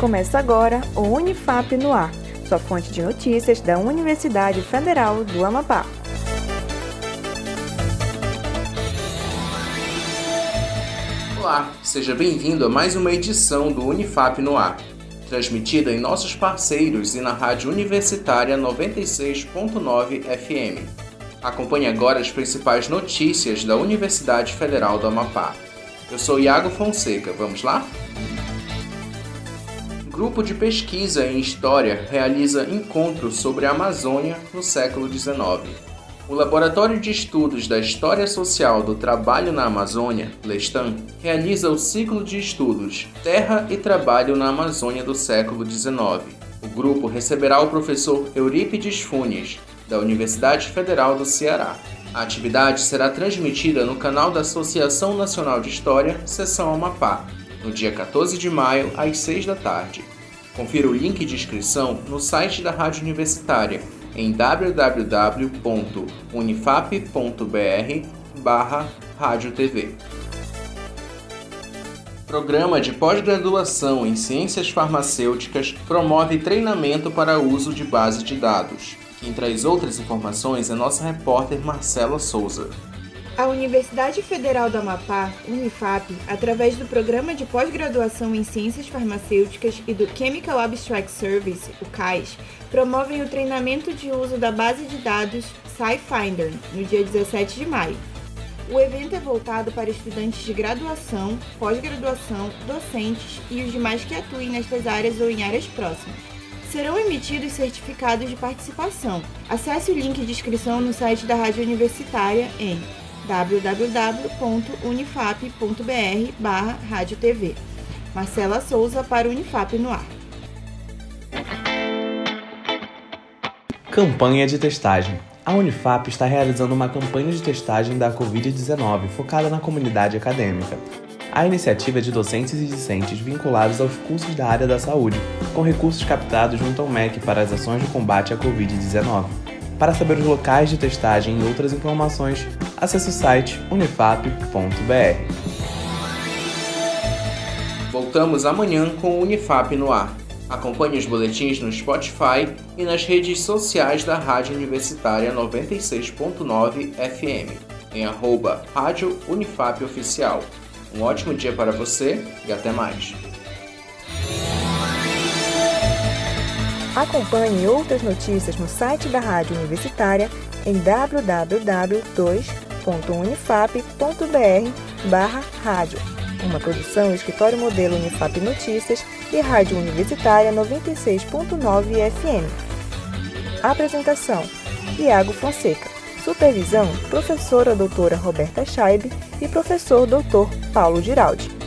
Começa agora o Unifap no Ar, sua fonte de notícias da Universidade Federal do Amapá. Olá, seja bem-vindo a mais uma edição do Unifap no Ar, transmitida em nossos parceiros e na Rádio Universitária 96.9 FM. Acompanhe agora as principais notícias da Universidade Federal do Amapá. Eu sou Iago Fonseca, vamos lá? Grupo de pesquisa em História realiza encontros sobre a Amazônia no século XIX. O Laboratório de Estudos da História Social do Trabalho na Amazônia, Lestan, realiza o ciclo de estudos Terra e Trabalho na Amazônia do século XIX. O grupo receberá o professor Eurípides Funes, da Universidade Federal do Ceará. A atividade será transmitida no canal da Associação Nacional de História, Seção Amapá, no dia 14 de maio, às 6 da tarde. Confira o link de inscrição no site da Rádio Universitária em www.unifap.br barra TV. Programa de pós-graduação em Ciências Farmacêuticas promove treinamento para uso de base de dados. Quem traz outras informações é nossa repórter Marcela Souza. A Universidade Federal do Amapá, Unifap, através do Programa de Pós-Graduação em Ciências Farmacêuticas e do Chemical Abstract Service, o CAIS, promovem o treinamento de uso da base de dados SciFinder no dia 17 de maio. O evento é voltado para estudantes de graduação, pós-graduação, docentes e os demais que atuem nestas áreas ou em áreas próximas. Serão emitidos certificados de participação. Acesse o link de inscrição no site da Rádio Universitária em www.unifap.br Rádio TV. Marcela Souza para Unifap no ar. Campanha de testagem. A Unifap está realizando uma campanha de testagem da Covid-19 focada na comunidade acadêmica. A iniciativa é de docentes e discentes vinculados aos cursos da área da saúde, com recursos captados junto ao MEC para as ações de combate à Covid-19. Para saber os locais de testagem e outras informações, acesse o site unifap.br. Voltamos amanhã com o Unifap no ar. Acompanhe os boletins no Spotify e nas redes sociais da Rádio Universitária 96.9 FM, em arroba Rádio Unifap Oficial. Um ótimo dia para você e até mais. Acompanhe outras notícias no site da Rádio Universitária em www.unifap.br rádio. Uma produção Escritório Modelo Unifap Notícias e Rádio Universitária 96.9 FM. Apresentação: Iago Fonseca. Supervisão: Professora Doutora Roberta Scheibe e Professor Doutor Paulo Giraldi.